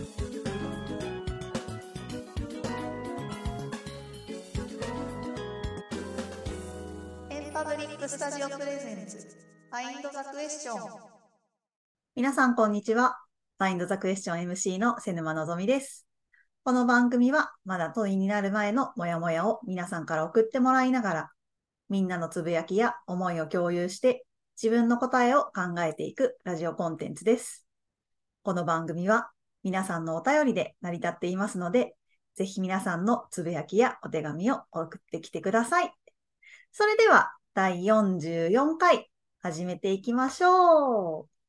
エンパブリックスタジオプレゼンツファインドザクエスチョン皆さん、こんにちは。ファインドザクエスチョン MC の瀬沼のぞみです。この番組は、まだ問いになる前のモヤモヤを皆さんから送ってもらいながら、みんなのつぶやきや思いを共有して、自分の答えを考えていくラジオコンテンツです。この番組は、皆さんのお便りで成り立っていますので、ぜひ皆さんのつぶやきやお手紙を送ってきてください。それでは、第44回、始めていきましょう。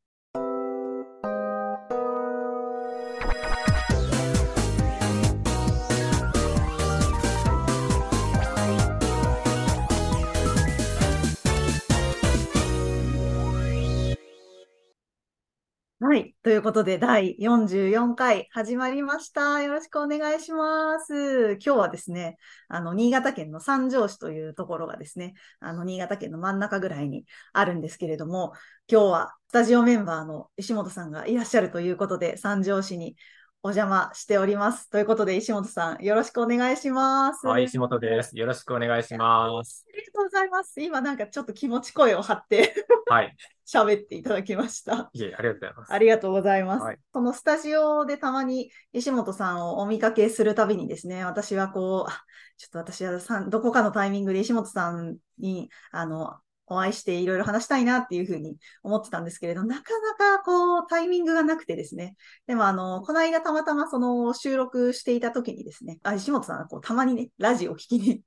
はい。ということで、第44回始まりました。よろしくお願いします。今日はですね、あの、新潟県の三条市というところがですね、あの、新潟県の真ん中ぐらいにあるんですけれども、今日はスタジオメンバーの石本さんがいらっしゃるということで、三条市にお邪魔しております。ということで、石本さん、よろしくお願いします。はい、石本です。よろしくお願いします。ありがとうございます。今なんかちょっと気持ち声を張ってはい。喋っていただきました。いえ、ありがとうございます。ありがとうございます。はいそのスタジオでたまに石本さんをお見かけするたびにですね、私はこう、あちょっと私はさんどこかのタイミングで石本さんに、あの、お会いしていろいろ話したいなっていうふうに思ってたんですけれど、なかなかこう、タイミングがなくてですね。でもあの、この間たまたまその収録していた時にですね、あ、石本さんがこう、たまにね、ラジオを聞きに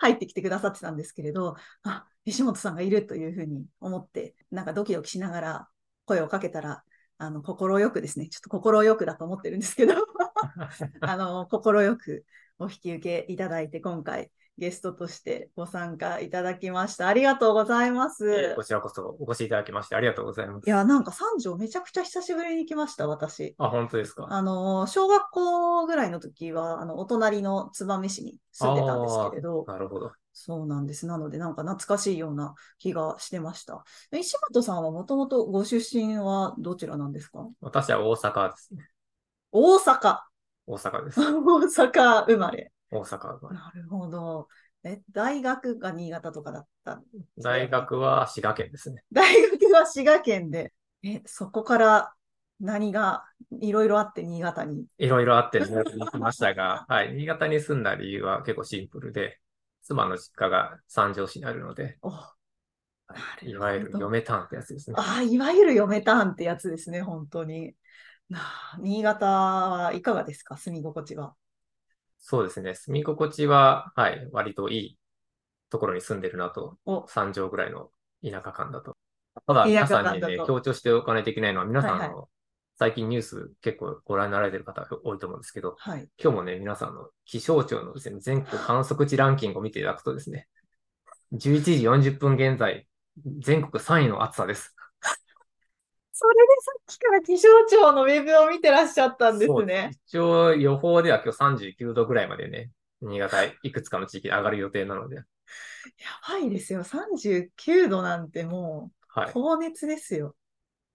入ってきてくださってたんですけれど、あ、石本さんがいるというふうに思って、なんかドキドキしながら声をかけたら、あの、心よくですね、ちょっと心よくだと思ってるんですけど、あの、心よくお引き受けいただいて、今回ゲストとしてご参加いただきました。ありがとうございます。こちらこそお越しいただきましてありがとうございます。いや、なんか三条めちゃくちゃ久しぶりに来ました、私。あ、本当ですか？あの、小学校ぐらいの時は、あの、お隣の燕市に住んでたんですけれど、なるほど。そうなんです。なので、なんか懐かしいような気がしてました。石本さんはもともとご出身はどちらなんですか？私は大阪ですね。大阪。大阪です。大阪生まれ。大阪が。なるほど。え、大学が新潟とかだった。大学は滋賀県ですね。大学は滋賀県で。え、そこから何がいろいろあって新潟に？いろいろあって新潟に来ましたが、はい。新潟に住んだ理由は結構シンプルで、妻の実家が三条市にあるので、お、いわゆる嫁タンってやつですね。ああ、いわゆる嫁ターンってやつですね、本当に。なあ新潟はいかがですか、住み心地は。そうですね。住み心地は、はい。割といいところに住んでるなと、お、三条ぐらいの田舎感だと。ただ、田皆さんにね、強調しておかないといけないのは、皆さん、はいはいあの最近ニュース結構ご覧になられてる方多いと思うんですけど、はい。今日もね、皆さんの気象庁のですね、全国観測地ランキングを見ていただくとですね、11時40分現在、全国3位の暑さです。それでさっきから気象庁のウェブを見てらっしゃったんですね。一応予報では今日39度ぐらいまでね、新潟いくつかの地域で上がる予定なので、やばいですよ。39度なんてもう、はい。高熱ですよ。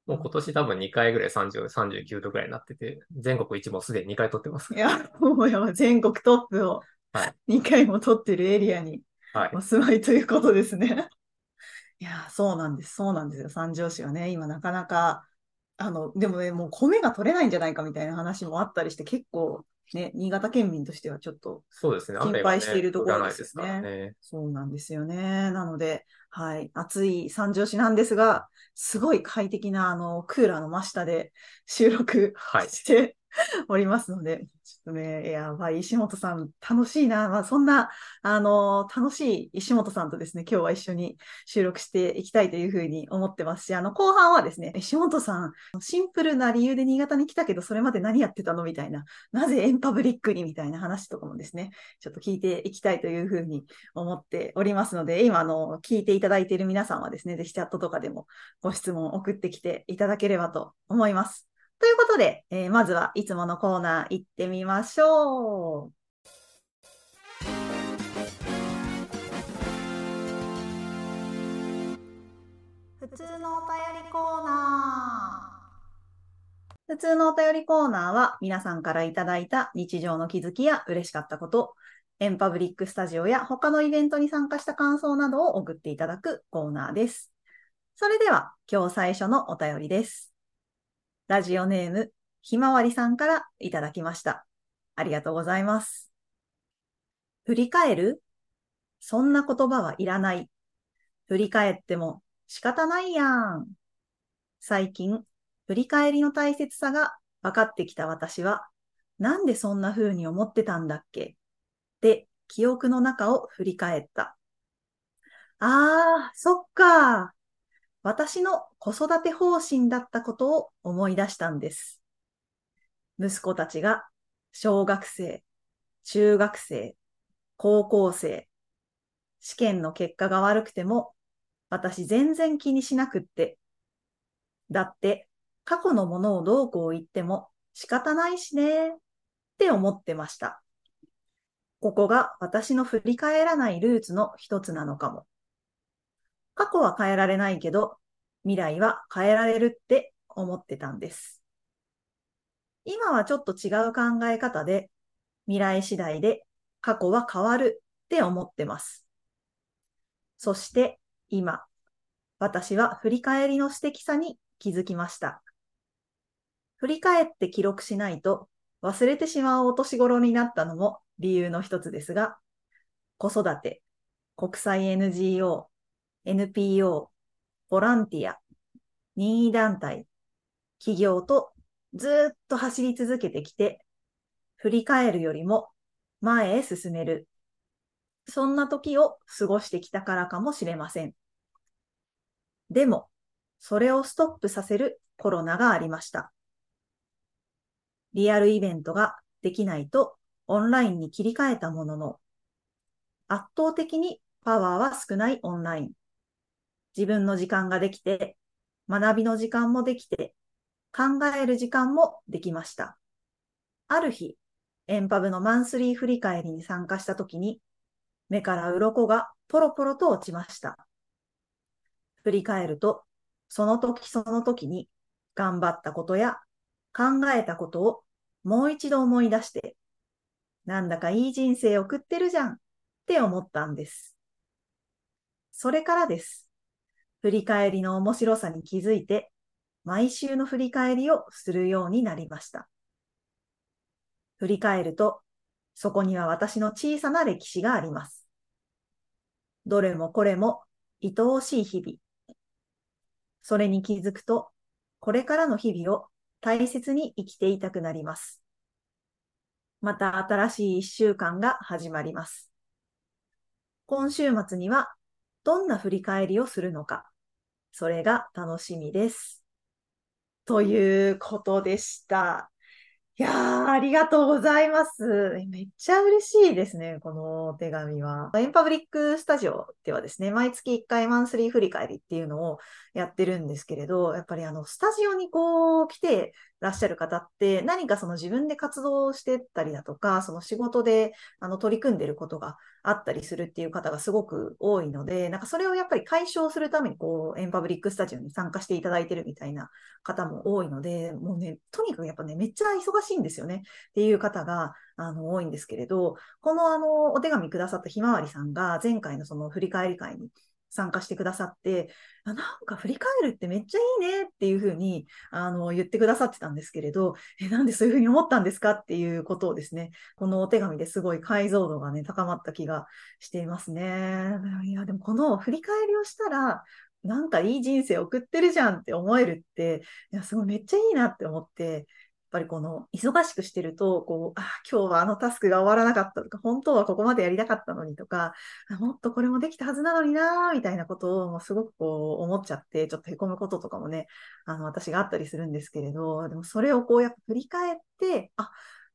もう今年多分2回ぐらい30、39度ぐらいになってて、全国一もすでに2回取ってますい。や、もうやばい全国トップをはい2回も取ってるエリアにはい。お住まいということですね。いや、そうなんです。そうなんですよ。三条市はね、今なかなか、あの、でもね、もう米が取れないんじゃないかみたいな話もあったりして、結構ね、新潟県民としてはちょっとそうですね。心配しているところですよねからね。そうなんですよね。なので、はい、暑い三条市なんですが、すごい快適な、あの、クーラーの真下で収録はいして おりますので、ちょっとね、やばい、石本さん、楽しいな。まあ、そんな、あの、楽しい石本さんとですね、今日は一緒に収録していきたいというふうに思ってますし、あの、後半はですね、石本さん、シンプルな理由で新潟に来たけど、それまで何やってたの？みたいな、なぜエンパブリックに？みたいな話とかもですね、ちょっと聞いていきたいというふうに思っておりますので、今、あの、聞いていただいている皆さんはですね、ぜひチャットとかでもご質問を送ってきていただければと思います。ということで、えーまずはいつものコーナー行ってみましょう。普通のお便りコーナー。普通のお便りコーナーは皆さんからいただいた日常の気づきや嬉しかったこと、エンパブリックスタジオや他のイベントに参加した感想などを送っていただくコーナーです。それでは今日最初のお便りです。ラジオネームひまわりさんからいただきました。ありがとうございます。振り返る？そんな言葉はいらない。振り返っても仕方ないやん。最近、振り返りの大切さが分かってきた私は、なんでそんな風に思ってたんだっけ？で、記憶の中を振り返った。あー、そっか。私の子育て方針だったことを思い出したんです。息子たちが小学生、中学生、高校生、試験の結果が悪くても、私全然気にしなくって。だって、過去のものをどうこう言っても仕方ないしね、って思ってました。ここが私の振り返らないルーツの一つなのかも。過去は変えられないけど、未来は変えられるって思ってたんです。今はちょっと違う考え方で、未来次第で過去は変わるって思ってます。そして今、私は振り返りの素敵さに気づきました。振り返って記録しないと忘れてしまうお年頃になったのも理由の一つですが、子育て、国際 NGO、NPO、ボランティア、任意団体、企業とずっと走り続けてきて、振り返るよりも前へ進める。そんな時を過ごしてきたからかもしれません。でも、それをストップさせるコロナがありました。リアルイベントができないとオンラインに切り替えたものの、圧倒的にパワーは少ないオンライン。自分の時間ができて、学びの時間もできて、考える時間もできました。ある日、エンパブのマンスリー振り返りに参加したときに、目から鱗がポロポロと落ちました。振り返ると、その時その時に頑張ったことや考えたことをもう一度思い出して、なんだかいい人生送ってるじゃんって思ったんです。それからです。振り返りの面白さに気づいて、毎週の振り返りをするようになりました。振り返ると、そこには私の小さな歴史があります。どれもこれも愛おしい日々。それに気づくと、これからの日々を大切に生きていたくなります。また新しい一週間が始まります。今週末にはどんな振り返りをするのか、それが楽しみです。ということでした。いやあ、ありがとうございます。めっちゃ嬉しいですね、このお手紙は。エンパブリックスタジオではですね、毎月1回マンスリー振り返りっていうのをやってるんですけれど、やっぱりあの、スタジオにこう来てらっしゃる方って何かその自分で活動してったりだとか、その仕事であの取り組んでることがあったりするっていう方がすごく多いので、なんかそれをやっぱり解消するためにこう、エンパブリックスタジオに参加していただいてるみたいな方も多いので、もうね、とにかくやっぱね、めっちゃ忙しいんですよねっていう方があの多いんですけれど、このあの、お手紙くださったひまわりさんが前回のその振り返り会に参加してくださって、なんか振り返るってめっちゃいいねっていうふうにあの言ってくださってたんですけれど、え、なんでそういうふうに思ったんですかっていうことをですね、このお手紙ですごい解像度がね、高まった気がしていますね。いや、でもこの振り返りをしたら、なんかいい人生送ってるじゃんって思えるって、いや、すごいめっちゃいいなって思って、ぱりこの忙しくしてると、こう、あ、今日はあのタスクが終わらなかったとか、本当はここまでやりたかったのにとか、あもっとこれもできたはずなのになーみたいなことをもうすごくこう思っちゃって、ちょっと凹むこととかもね、あの私があったりするんですけれど、でもそれをこうやっぱ振り返って、あ、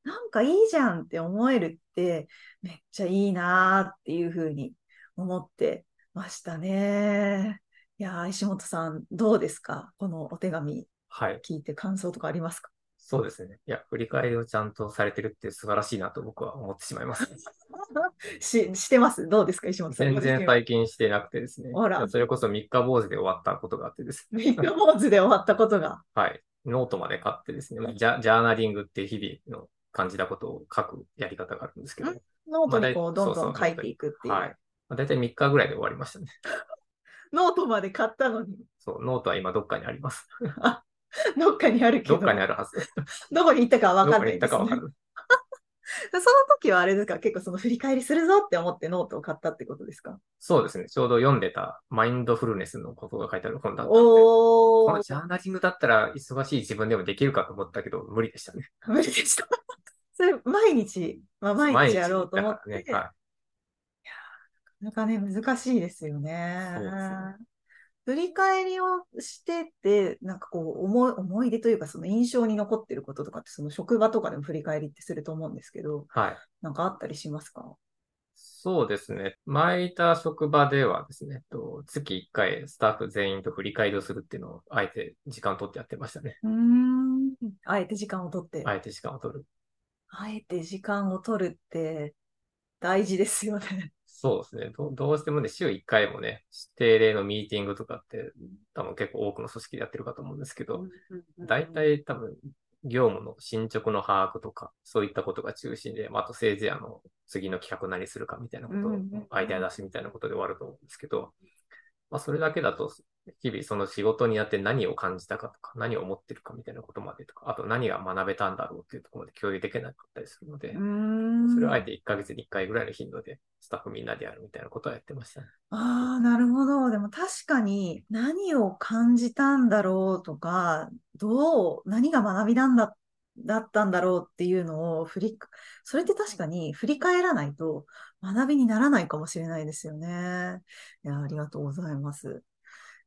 なんかいいじゃんって思えるって、めっちゃいいなーっていうふうに思ってましたね。いやー、石本さん、どうですか？このお手紙はい。聞いて感想とかありますか？そうですね。いや、振り返りをちゃんとされてるって素晴らしいなと僕は思ってしまいます。し、してます？どうですか？石本さん。全然最近してなくてですね。あらそれこそ三日坊主で終わったことがあってですね。三日坊主で終わったことが。はい。ノートまで買ってですね、まあジャジャーナリングっていう日々の感じたことを書くやり方があるんですけど、ノートにこまあう、どんどん書いていくっていう。はい。まあ、大体3日ぐらいで終わりましたね。ノートまで買ったのに、そう、ノートは今どっかにあります。どっかにあるけど、どっかにあるはず。どこに行ったかは分どこにかんないです、ね。行ったかわかる。その時はあれですか結構その振り返りするぞって思ってノートを買ったってことですか？そうですね。ちょうど読んでたマインドフルネスのことが書いてある本だったので、このジャーナリングだったら忙しい自分でもできるかと思ったけど、無理でしたね。無理でした。それ、毎日、まあ、毎日やろうと思って、毎日だからね。なかなかね、難しいですよね。そうですね振り返りをしてて、なんかこう、思い、思い出というか、その印象に残ってることとかって、その職場とかでも振り返りってすると思うんですけど、はい。はい。なんかあったりしますか？そうですね。前いた職場ではですね、と月1回スタッフ全員と振り返りをするっていうのを、あえて時間を取ってやってましたね。うーん。あえて時間を取って、あえて時間を取る。あえて時間を取るって大事ですよね。そうですね。どどうしてもね、週1回もね、定例のミーティングとかって、多分結構多くの組織でやってるかと思うんですけど、大体多分、業務の進捗の把握とか、そういったことが中心で、まあ、あとせいぜいあの、次の企画何するかみたいなことをアイデア出しみたいなことで終わると思うんですけど、まあ、それだけだと、日々その仕事にやって何を感じたかとか、何を思ってるかみたいなことまでとか、あと何が学べたんだろうっていうところまで共有できなかったりするので。それをあえて1ヶ月に1回ぐらいの頻度で、スタッフみんなでやるみたいなことはやってましたね。ああ、なるほど。でも確かに何を感じたんだろうとか、どう、何が学びなんだ、だったんだろうっていうのを振り、それって確かに振り返らないと学びにならないかもしれないですよね。いや、ありがとうございます。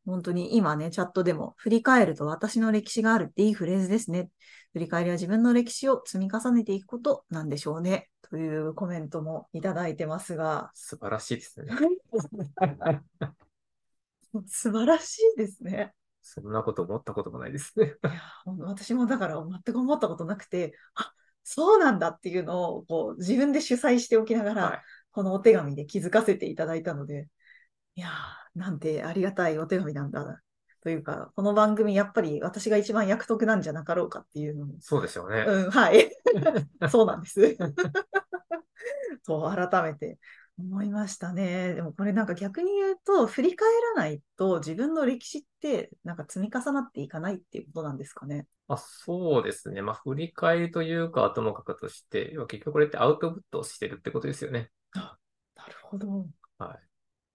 本当に今ね、チャットでも振り返ると私の歴史があるっていいフレーズですね。振り返りは自分の歴史を積み重ねていくことなんでしょうね。というコメントもいただいてますが、素晴らしいですね。素晴らしいですね。そんなこと思ったこともないですね。私もだから全く思ったことなくて、あ、そうなんだっていうのをこう自分で主催しておきながら、はい。このお手紙で気づかせていただいたので、いやー、なんてありがたいお手紙なんだ。というか、この番組やっぱり私が一番役得なんじゃなかろうかっていうのも、そうでしょうね。うん、はい。そうなんです。そう、改めて思いましたね。でもこれなんか逆に言うと、振り返らないと自分の歴史ってなんか積み重なっていかないっていうことなんですかね。まあ、そうですね。まあ、振り返りというか、ともかくとして、要は結局これってアウトプットをしてるってことですよね。なるほど。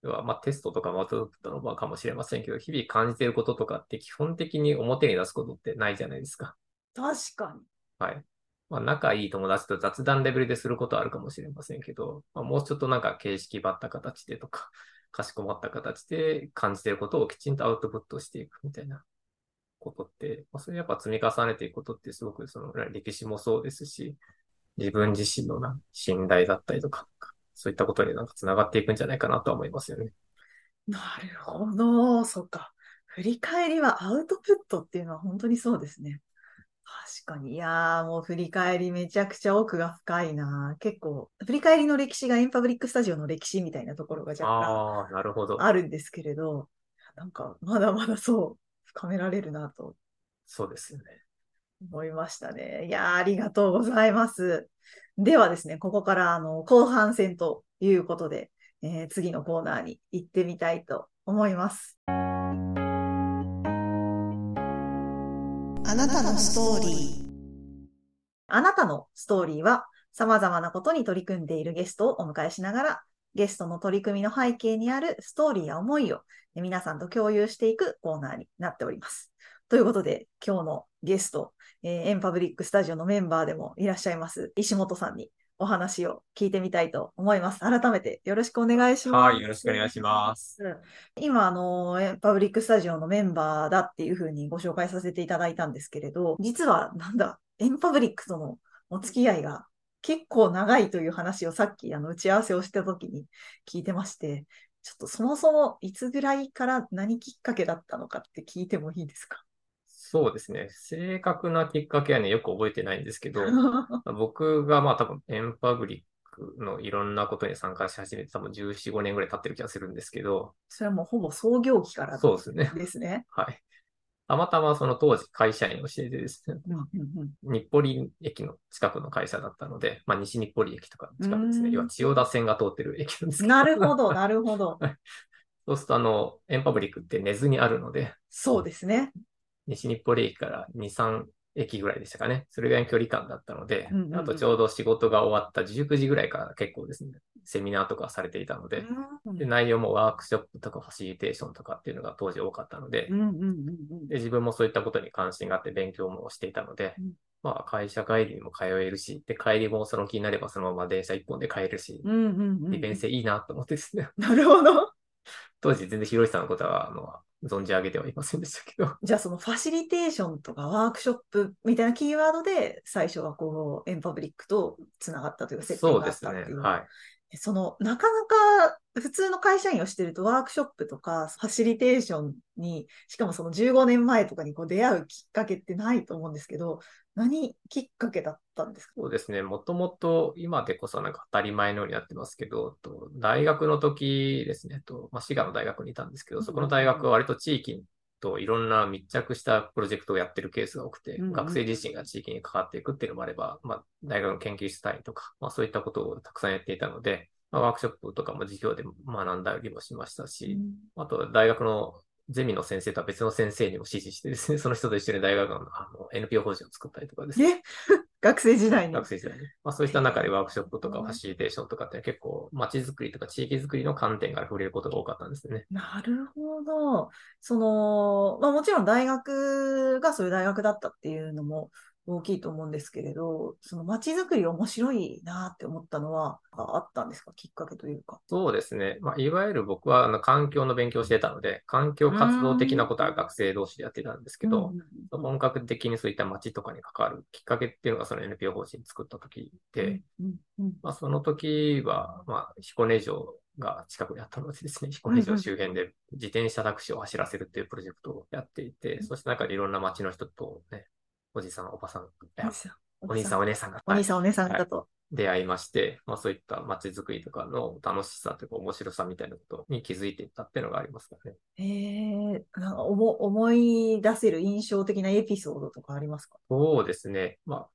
要は、まあ、テストとかもアウトプットの場かもしれませんけど、日々感じていることとかって基本的に表に出すことってないじゃないですか。確かに。はい。まあ、仲いい友達と雑談レベルですることはあるかもしれませんけど、まあ、もうちょっとなんか形式ばった形でとか、かしこまった形で感じていることをきちんとアウトプットしていくみたいなことって、まあ、それやっぱ積み重ねていくことってすごくその歴史もそうですし、自分自身のな信頼だったりとか、そういったことになんか繋がっていくんじゃないかなとは思いますよね。なるほど。そっか。振り返りはアウトプットっていうのは本当にそうですね。確かに。いやー、もう振り返りめちゃくちゃ奥が深いな。結構、振り返りの歴史がエンパブリックスタジオの歴史みたいなところが若干ああ、なるほど。あるんですけれど、なんか、まだまだそう、深められるなとそうですよね。思いましたね。いやー、ありがとうございます。ではですね、ここからあの後半戦ということで、えー次のコーナーに行ってみたいと思います。あなたのストーリー。あなたのストーリーは様々なことに取り組んでいるゲストをお迎えしながら、ゲストの取り組みの背景にあるストーリーや思いを皆さんと共有していくコーナーになっております。ということで、今日のゲスト、えーエンパブリックスタジオのメンバーでもいらっしゃいます、石本さんにお話を聞いてみたいと思います。改めてよろしくお願いします。はい、よろしくお願いします。今、あの、えパブリックスタジオのメンバーだっていうふうにご紹介させていただいたんですけれど、実は、なんだ、エンパブリックとのお付き合いが結構長いという話をさっき、あの、打ち合わせをした時に聞いてまして、ちょっとそもそもいつぐらいから何きっかけだったのかって聞いてもいいですか？そうですね。正確なきっかけはね、よく覚えてないんですけど、僕がまあ多分エンパブリックのいろんなことに参加し始めて多分14、5年ぐらい経ってる気がするんですけど、それはもうほぼ創業期からそうですね。ですね。はい。たまたまその当時会社員をしていてですね、日暮里駅の近くの会社だったので、まあ西日暮里駅とかの近くですね。うん要は千代田線が通ってる駅なんですけど。なるほど、なるほど。そうするとあの、エンパブリックって根津にあるので、そうですね。西日暮里駅から2、3駅ぐらいでしたかね。それぐらいの距離感だったので、うんうんうん。あとちょうど仕事が終わった19時ぐらいから結構ですね、セミナーとかされていたので、うん。で内容もワークショップとかファシリテーションとかっていうのが当時多かったのでう、んうんうんうん。で自分もそういったことに関心があって勉強もしていたので、うん。まあ会社帰りにも通えるし、で帰りもその気になればそのまま電車一本で帰れるし、うんうんうん。利便性いいなと思ってですね、なるほど。当時全然ひろしさんのことは、あの、存じ上げてはいませんでしたけど、じゃあそのファシリテーションとかワークショップみたいなキーワードで最初はこうエンパブリックとつながったというか接点がったっていう。。はい。そのなかなか普通の会社員をしてるとワークショップとかファシリテーションにしかもその15年前とかにこう出会うきっかけってないと思うんですけど何きっかけだったんですか？そうですね。もともと今でこそなんか当たり前のようになってますけど、と大学の時ですね、とまあ、滋賀の大学にいたんですけど、そこの大学は割と地域といろんな密着したプロジェクトをやってるケースが多くて、うんうん学生自身が地域に関わっていくっていうのもあれば、まあ、大学の研究室単位とか、まあ、そういったことをたくさんやっていたので、まあ、ワークショップとかも授業で学んだりもしましたし、あとは大学のゼミの先生とは別の先生にも指示してですね、その人と一緒に大学のあの NPO 法人を作ったりとかですね。え学生時代に。学生時代に。まあそういった中でワークショップとかファシリテーションとかって結構街づくりとか地域づくりの観点から触れることが多かったんですよね。なるほど。その、まあもちろん大学がそういう大学だったっていうのも大きいと思うんですけれど、その街づくり面白いなって思ったのはああったんですか？きっかけというか。そうですね。まあいわゆる僕はあの環境の勉強をしてたので、環境活動的なことは学生同士でやってたんですけど、うん本格的にそういった街とかに関わるきっかけっていうのがその NPO 法人作った時で、まあその時は、まあ彦根城が近くにあったのでですね、彦根城周辺で自転車タクシーを走らせるっていうプロジェクトをやっていて、そして中でいろんな街の人とね、おじさん、おばさん、お兄さん、お姉さんが、お兄さん、お姉さんだと。出会いまして、まあそういった街づくりとかの楽しさというか面白さみたいなことに気づいていったっていうのがありますからね。ええなんか思思い出せる印象的なエピソードとかありますか？そうですね。まあ、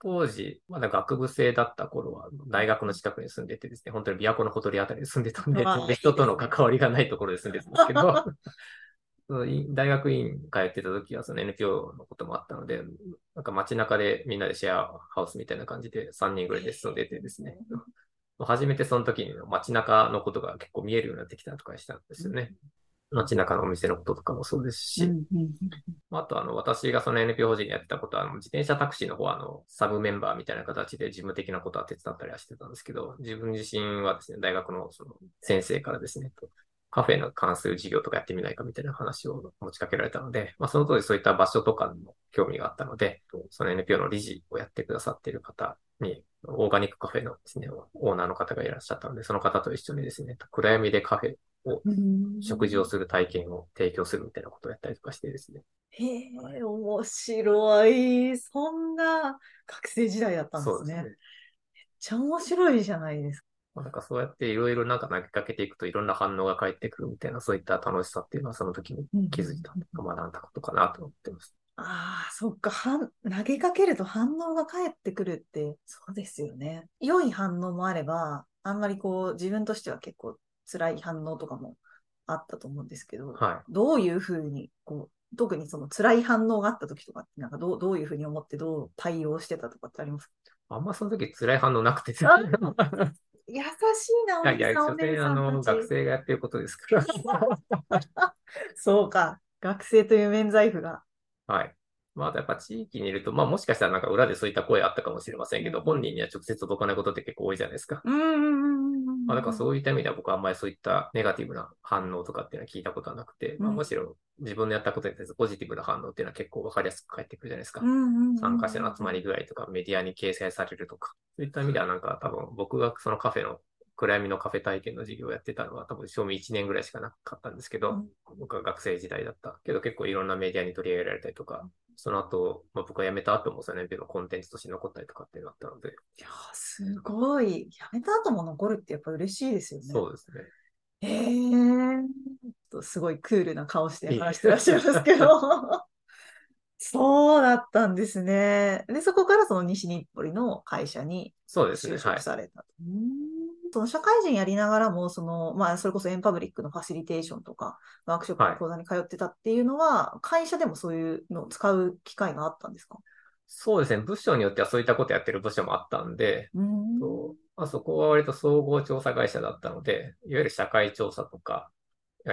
当時、まだ学部生だった頃は、大学の近くに住んでてですね、本当に琵琶湖のほとりあたりに住んでたんで、人との関わりがないところで住んでたんですけど、大学院通ってた時はその NPO のこともあったので、なんか街中でみんなでシェアハウスみたいな感じで3人ぐらいで住んでてですね、初めてその時に街中のことが結構見えるようになってきたとかしたんですよね。街中のお店のこととかもそうですし、あと、あの、私がその NPO 法人にやってたことは、あの、自転車タクシーの方は、あの、サブメンバーみたいな形で事務的なことは手伝ったりはしてたんですけど、自分自身はですね、大学のその先生からですね、カフェの関する事業とかやってみないかみたいな話を持ちかけられたので、まあ、その当時そういった場所とかにも興味があったので、その NPO の理事をやってくださっている方に、オーガニックカフェのですね、オーナーの方がいらっしゃったので、その方と一緒にですね、暗闇でカフェうん食事をする体験を提供するみたいなことをやったりとかしてですね。へえ、面白い。そんな学生時代だったんですね。すね。ちゃ面白いじゃないですか。まあなんかそうやっていろいろなんか投げかけていくといろんな反応が返ってくるみたいな、そういった楽しさっていうのはその時に気づいた、学んだことかなと思ってます。ああ、そっか。はん投げかけると反応が返ってくるって、そうですよね。良い反応もあれば、あんまりこう、自分としては結構辛い反応とかもあったと思うんですけど、はどういうふうに、こう、特にその辛い反応があった時とかって、なんかどう、どういうふうに思ってどう対応してたとかってありますか？い。あんまその時辛い反応なくて。あ優しいな、おいや所詮あの、学生がやってることですから。そうか。学生という免罪符が。はい。まあ、やっぱ地域にいると、まあもしかしたらなんか裏でそういった声あったかもしれませんけど、本人には直接届かないことって結構多いじゃないですか。うんうんうんうん。まあだからそういった意味では僕はあんまりそういったネガティブな反応とかっていうのは聞いたことはなくて、まあうんむしろ自分のやったことに対するポジティブな反応っていうのは結構わかりやすく返ってくるじゃないですか。参加者の集まり具合とかメディアに掲載されるとか、そういった意味ではなんか多分僕がそのカフェの暗闇のカフェ体験の授業をやってたのは多分賞味1年ぐらいしかなかったんですけど、うん。僕は学生時代だったけど結構いろんなメディアに取り上げられたりとか、その後、まあ、僕は辞めた後もその NPO のコンテンツとして残ったりとかっていうのがあったので、いやー、すごい。辞めた後も残るってやっぱ嬉しいですよね。そうですね。へえ。すごいクールな顔して話してらっしゃいますけど。そうだったんですね。で、そこからその西日暮里の会社にそうですね。就はい職。されたと。その社会人やりながらも、その、まあ、それこそエンパブリックのファシリテーションとか、ワークショップの講座に通ってたっていうのは、会社でもそういうのを使う機会があったんですか？そうですね。部署によってはそういったことやってる部署もあったんで、うん。とまあ、そこは割と総合調査会社だったので、いわゆる社会調査とか、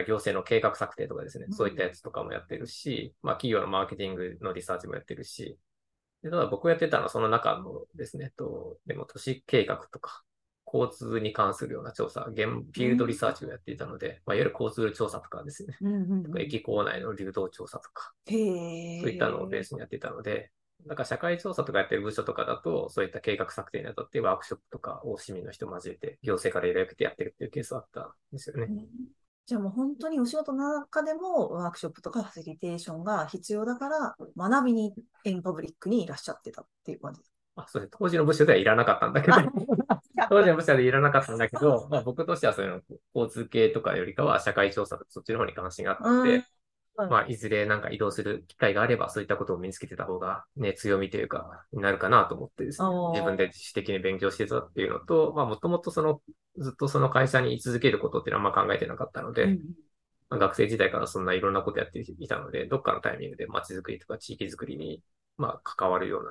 行政の計画策定とかですね。う、ん。そういったやつとかもやってるし、まあ企業のマーケティングのリサーチもやってるし、でただ僕やってたのはその中のですね、とでも都市計画とか、交通に関するような調査、現フィールドリサーチをやっていたので、まあ、いわゆる交通調査とかですね、うんうんうん駅構内の流動調査とか。そういったのをベースにやっていたので、だから社会調査とかやってる部署とかだと、そういった計画策定にあたってワークショップとかを市民の人を交えて、行政から依頼を受けてやってるっていうケースはあったんですよね。じゃあもう本当にお仕事の中でもワークショップとかファシリテーションが必要だから学びにエンパブリックにいらっしゃってたっていう感じあそうです。当時の部署ではいらなかったんだけど、か当時の部署でいらなかったんだけど、まあ僕としてはそういうの、交通系とかよりかは社会調査とかそっちの方に関心があったので、うんまあいずれなんか移動する機会があれば、そういったことを身につけてた方がね、強みというか、になるかなと思ってですね。自分で自主的に勉強してたっていうのと、まあもともとその、ずっとその会社に居続けることっていうのはあんま考えてなかったので、うん。まあ学生時代からそんないろんなことやっていたので、どっかのタイミングで街づくりとか地域づくりに、まあ関わるような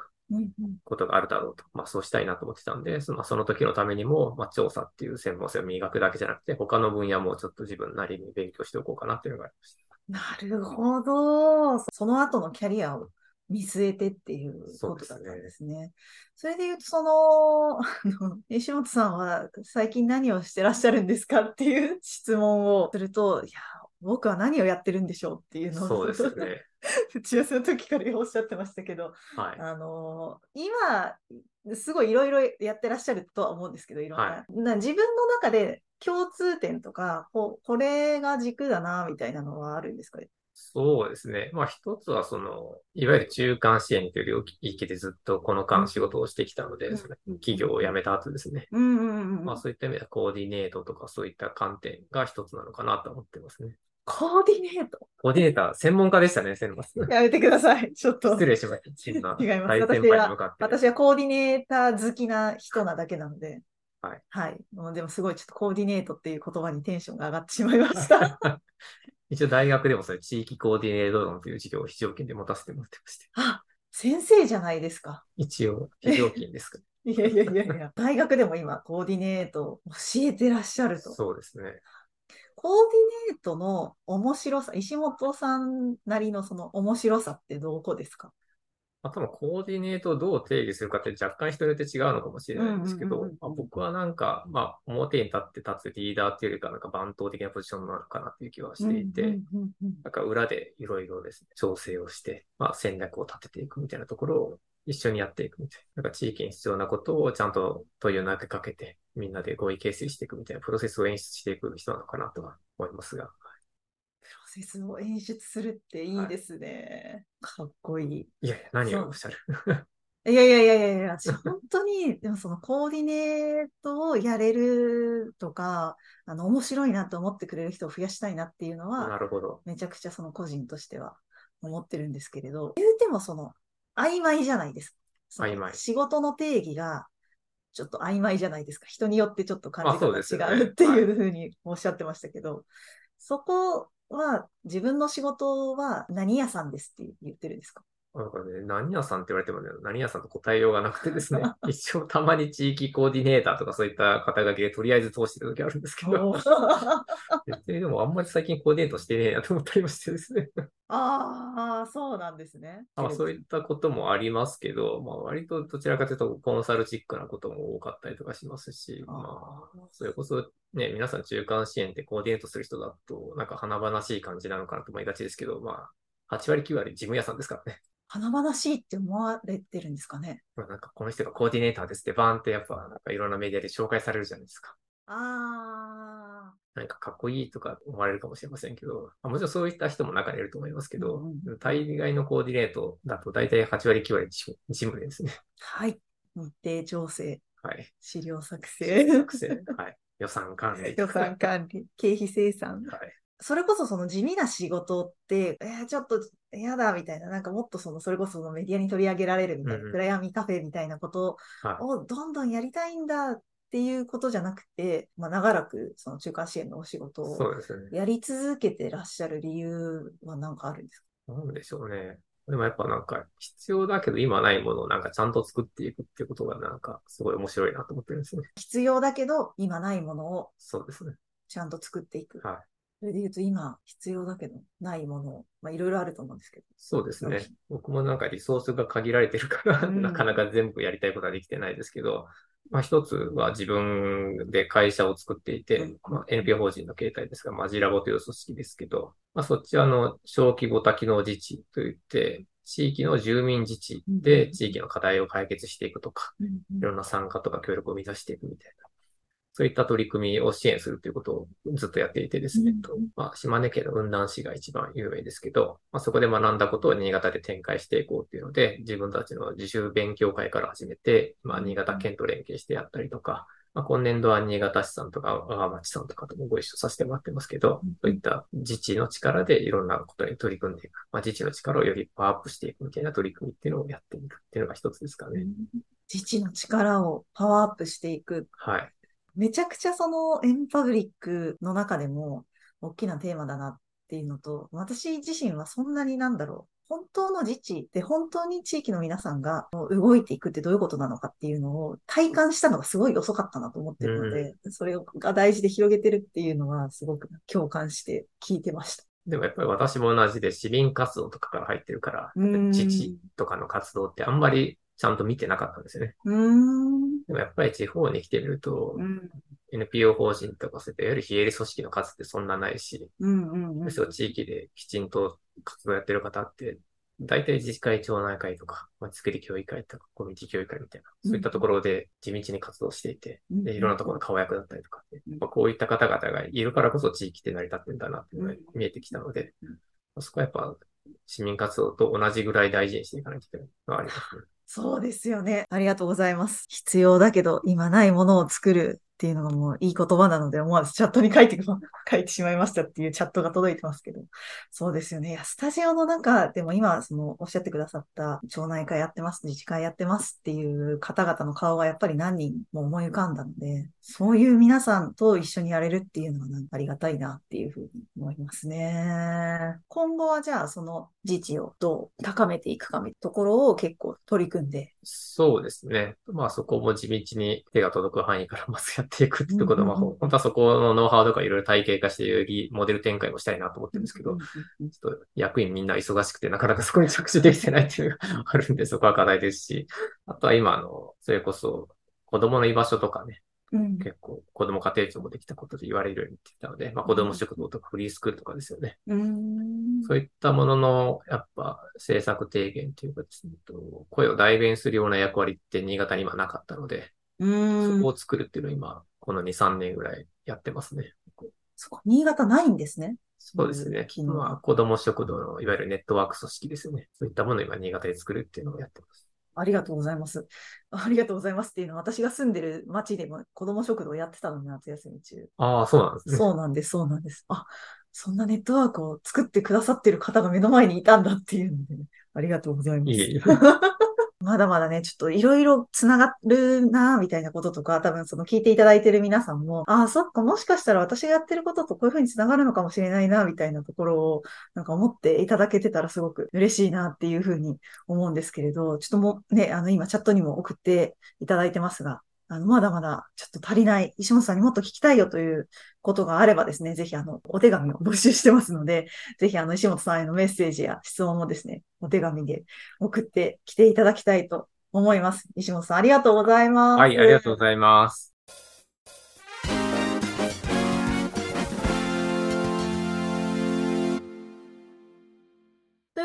ことがあるだろうと。まあそうしたいなと思ってたんで、そのその時のためにも、まあ調査っていう専門性を磨くだけじゃなくて、他の分野もちょっと自分なりに勉強しておこうかなっていうのがありました。なるほど。その後のキャリアを見据えてっていうことだったんですね。それで言うと、その、あ の石本さんは最近何をしてらっしゃるんですかっていう質問をすると、いや、僕は何をやってるんでしょうっていうのを、そうですよね。打ち合わせの時からおっしゃってましたけど、はい。あの今、すごいいろいろやってらっしゃるとは思うんですけど、いろんな。はな自分の中で共通点とか、ここれが軸だな、みたいなのはあるんですか？ねそうですね。まあ一つはその、いわゆる中間支援という領域でずっとこの間仕事をしてきたので、うんその企業を辞めた後ですね。うんうんうん。まあそういった意味ではコーディネートとかそういった観点が一つなのかなと思ってますね。コーディネート。コーディネーター、専門家でしたね、専門。やめてください。ちょっと。失礼しました。違います大先輩に向かって。私はコーディネーター好きな人なだけなので。はい。はい。もうでもすごいちょっとコーディネートっていう言葉にテンションが上がってしまいました。一応大学でもそれ地域コーディネート論という授業を非常勤で持たせてもらってまして。あ、先生じゃないですか。一応非常勤ですか いやいやいやいや、大学でも今コーディネートを教えてらっしゃると。そうですね。コーディネートの面白さ、石本さんなりのその面白さってどこですか？あとはコーディネートをどう定義するかって若干人によって違うのかもしれないんですけど僕はなんか、まあ表に立って立つリーダーっていうよりかなんか番頭的なポジションなのかなっていう気はしていて、なんか裏でいろいろですね、調整をして、まあ戦略を立てていくみたいなところを一緒にやっていくみたいな。なんか地域に必要なことをちゃんと問いを投げかけて、みんなで合意形成していくみたいなプロセスを演出していく人なのかなとは思いますが。プロセスを演出するっていいですね。かっこいい。いやいや、何をおっしゃる？いやいやいやいやいや、本当に、でもそのコーディネートをやれるとか、あの、面白いなと思ってくれる人を増やしたいなっていうのなは、るほど。めちゃくちゃその個人としては思ってるんですけれど、言うてもその、曖昧じゃないですか。その曖昧仕事の定義が、ちょっと曖昧じゃないですか。人によってちょっと感じ方が違うっていうふうにおっしゃってましたけど、そこは、自分の仕事は何屋さんですって言ってるんですか？なんかね、何屋さんって言われてもね、何屋さんと答えようがなくてですね、一応たまに地域コーディネーターとかそういった肩書きでとりあえず通してる時あるんですけど、別に でもあんまり最近コーディネートしてねえなと思ったりもしてですね。ああ、そうなんですね。まあそういったこともありますけど、まあ割とどちらかというとコンサルチックなことも多かったりとかしますし、まあそれこそね、皆さん中間支援ってコーディネートする人だとなんか華々しい感じなのかなと思いがちですけど、まあ8割9割事務屋さんですからね。華々しいって思われてるんですかね？まあなんかこの人がコーディネーターですってバーンってやっぱなんかいろんなメディアで紹介されるじゃないですか。あなんかかっこいいとか思われるかもしれませにけど、まあもちろんそういった人も中にいると思いますけど、うんうん大概のコーディネートだと大体8割9割事事務ですね。あ、はい。日程調整、はい。資料作成、作成はい。予算管理。予算管理、経費生産。はい。それこそその地味な仕事って、えーちょっとやだ、みたいな、なんかもっとその、それこそそのメディアに取り上げられるみたいな、うんうん暗闇カフェみたいなことはい。をどんどんやりたいんだっていうことじゃなくて、まあ、長らくその中間支援のお仕事を。やり続けてらっしゃる理由は何かあるんですか？なんでしょうね。でもやっぱなんか必要だけど今ないものをなんかちゃんと作っていくっていうことがなんかすごい面白いなと思ってるんですね。必要だけど、今ないものをそうですね。ちゃんと作っていく。はい。それで言うと今必要だけどないものを、まあいろいろあると思うんですけど。そうですね。僕もなんかリソースが限られてるから、うん なかなか全部やりたいことはできてないですけど、まあ一つは自分で会社を作っていて、まあ、NPO 法人の形態ですが、マジラボという組織ですけど、まあそっちはあの、小規模多機能自治といって、地域の住民自治で地域の課題を解決していくとか、いろんな参加とか協力を目指していくみたいな。そういった取り組みを支援するということをずっとやっていてですね、うんとまあ、島根県の雲南市が一番有名ですけど、まあ、そこで学んだことを新潟で展開していこうというので、自分たちの自主勉強会から始めて、まあ、新潟県と連携してやったりとか、まあ、今年度は新潟市さんとか、阿賀町さんとかともご一緒させてもらってますけど、そういった自治の力でいろんなことに取り組んでいく。まあ、自治の力をよりパワーアップしていくみたいな取り組みっていうのをやっていくっていうのが一つですかね。自治の力をパワーアップしていく。はい。めちゃくちゃそのエンパブリックの中でも大きなテーマだなっていうのと、私自身はそんなになんだろう。本当の自治で本当に地域の皆さんが動いていくってどういうことなのかっていうのを体感したのがすごい遅かったなと思ってるので、それが大事で広げてるっていうのはすごく共感して聞いてました。でもやっぱり私も同じで市民活動とかから入ってるから、うん自治とかの活動ってあんまりちゃんと見てなかったんですよね。でもやっぱり地方に来てみると、うん。NPO 法人とかそういったいわゆる非営利組織の数ってそんなないし、むしろ地域できちんと活動やってる方って、大体自治会、町内会とか、まあ、作り協議会とか、コミュニティ協議会みたいな、そういったところで地道に活動していて、うんで、いろんなところの顔役だったりとかまあ、こういった方々がいるからこそ地域って成り立ってるんだなっていうのがうん見えてきたのでうん、まあそこはやっぱ市民活動と同じぐらい大事にしていかないといけないのはありますね。そうですよね。ありがとうございます。必要だけど、今ないものを作るっていうのがもういい言葉なので、思わずチャットに書いて、書いてしまいましたっていうチャットが届いてますけど。そうですよね。いやスタジオの中でも今、その、おっしゃってくださった、町内会やってます、自治会やってますっていう方々の顔がやっぱり何人も思い浮かんだので、そういう皆さんと一緒にやれるっていうのはなんかありがたいなっていうふうに思いますね。今後はじゃあ、その自治をどう高めていくかみたいなところを結構取り組んでそうですね。まあそこも地道に手が届く範囲からまずやっていくってところで、ま本当はそこのノウハウとかいろいろ体系化してよりモデル展開もしたいなと思ってるんですけど、ちょっと役員みんな忙しくてなかなかそこに着手できてないっていうのがあるんで、そこは課題ですし、あとは今あの、それこそ子供の居場所とかね、うん結構子供家庭庁もできたことで言われるようになってきたので、まあ子供食堂とかフリースクールとかですよね。うーんそういったものの、やっぱ政策提言というかですね、と声を代弁するような役割って新潟にはなかったので、うーんそこを作るっていうのを今、この2、3年ぐらいやってますね。そこ新潟ないんですね。そうですね。まあ、子供食堂のいわゆるネットワーク組織ですよね。そういったものを今、新潟で作るっていうのをやってます。ありがとうございます。ありがとうございますっていうのは、私が住んでる町でも子供食堂やってたのに、夏休み中。ああ、そうなんですね。そうなんです、そうなんです。あ、そんなネットワークを作ってくださってる方が目の前にいたんだっていうので、ありがとうございます。いえいえ。まだまだね、ちょっといろいろつながるなみたいなこととか、多分その聞いていただいてる皆さんも、ああ、そっか、もしかしたら私がやってることとこういうふうに繋がるのかもしれないな、みたいなところを、なんか思っていただけてたらすごく嬉しいなっていうふうに思うんですけれど、ちょっともうね、あの今チャットにも送っていただいてますが、あの、まだまだちょっと足りない、石本さんにもっと聞きたいよということがあればですね、ぜひあの、お手紙を募集してますので、ぜひあの、石本さんへのメッセージや質問もですね、お手紙で送ってきていただきたいと思います。石本さん、ありがとうございます。はい、ありがとうございます。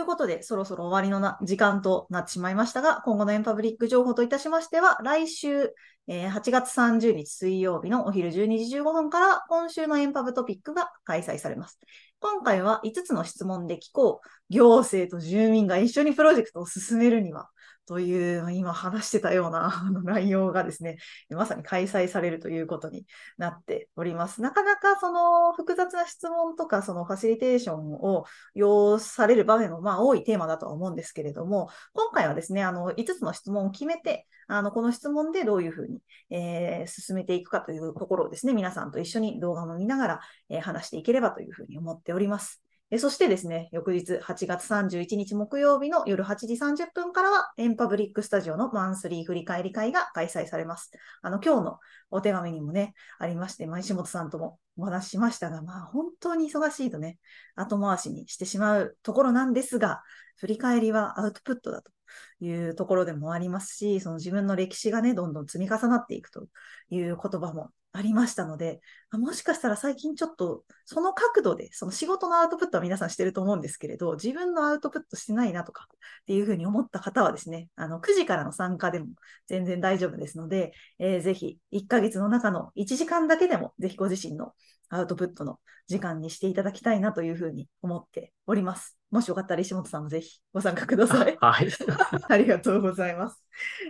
ことで、そろそろ終わりのな時間となってしまいましたが、今後のエンパブリック情報といたしましては、来週、えー8月30日水曜日のお昼12時15分から、今週のエンパブトピックが開催されます。今回は5つの質問で聞こう。行政と住民が一緒にプロジェクトを進めるには、という、今話してたような 内容がですね、まさに開催されるということになっております。なかなかその複雑な質問とか、そのファシリテーションを要される場面もまあ多いテーマだとは思うんですけれども、今回はですね、あの5つの質問を決めて、あのこの質問でどういうふうに、えー進めていくかというところをですね、皆さんと一緒に動画も見ながら、えー話していければというふうに思っております。そしてですね、翌日8月31日木曜日の夜8時30分からは、エンパブリックスタジオのマンスリー振り返り会が開催されます。あの、今日のお手紙にもね、ありまして、まあ、石本さんともお話ししましたが、まあ、本当に忙しいとね、後回しにしてしまうところなんですが、振り返りはアウトプットだというところでもありますし、その自分の歴史がね、どんどん積み重なっていくという言葉もありましたので、もしかしたら最近ちょっとその角度で、その仕事のアウトプットは皆さんしてると思うんですけれど、自分のアウトプットしてないなとかっていうふうに思った方はですね、あの9時からの参加でも全然大丈夫ですので、えーぜひ1ヶ月の中の1時間だけでも、ぜひご自身のアウトプットの時間にしていただきたいなというふうに思っております。もしよかったら石本さんもぜひご参加ください。はい。ありがとうございます。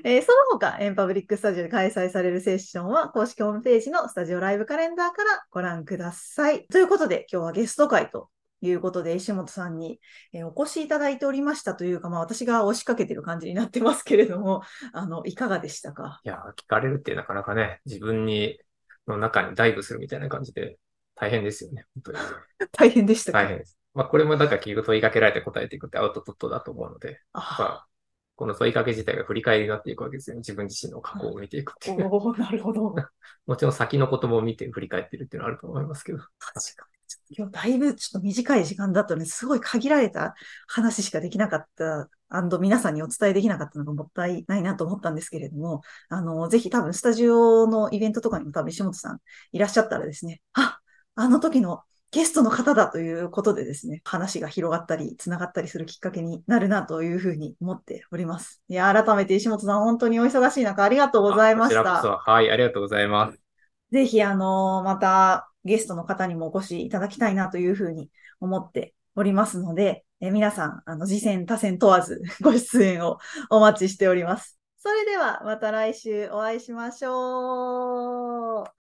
えーその他、エンパブリックスタジオで開催されるセッションは、公式ホームページのスタジオライブカレンダーからご覧ください。ということで、今日はゲスト会ということで、石本さんに、えーお越しいただいておりましたというか、まあ私が押しかけてる感じになってますけれども、あの、いかがでしたか？いや、聞かれるってなかなかね、自分に、の中にダイブするみたいな感じで大変ですよね。本当に。大変でしたか？大変です。まあ、これもだから結局問いかけられて答えていくってアウトプットだと思うので、まああ、この問いかけ自体が振り返りになっていくわけですよね。自分自身の過去を見ていくっていう。おーなるほど。もちろん先のことも見て振り返ってるっていうのはあると思いますけど。確かに。今日だいぶちょっと短い時間だとね、すごい限られた話しかできなかった、皆さんにお伝えできなかったのがもったいないなと思ったんですけれども、あの、ぜひ多分スタジオのイベントとかにも多分石本さんいらっしゃったらですね、あ、あの時のゲストの方だということでですね、話が広がったり、繋がったりするきっかけになるなというふうに思っております。いや、改めて石本さん、本当にお忙しい中ありがとうございました。はい、ありがとうございます。ぜひ、あのまたゲストの方にもお越しいただきたいなというふうに思っておりますので、え皆さん、あの、次戦他戦問わずご出演をお待ちしております。それでは、また来週お会いしましょう。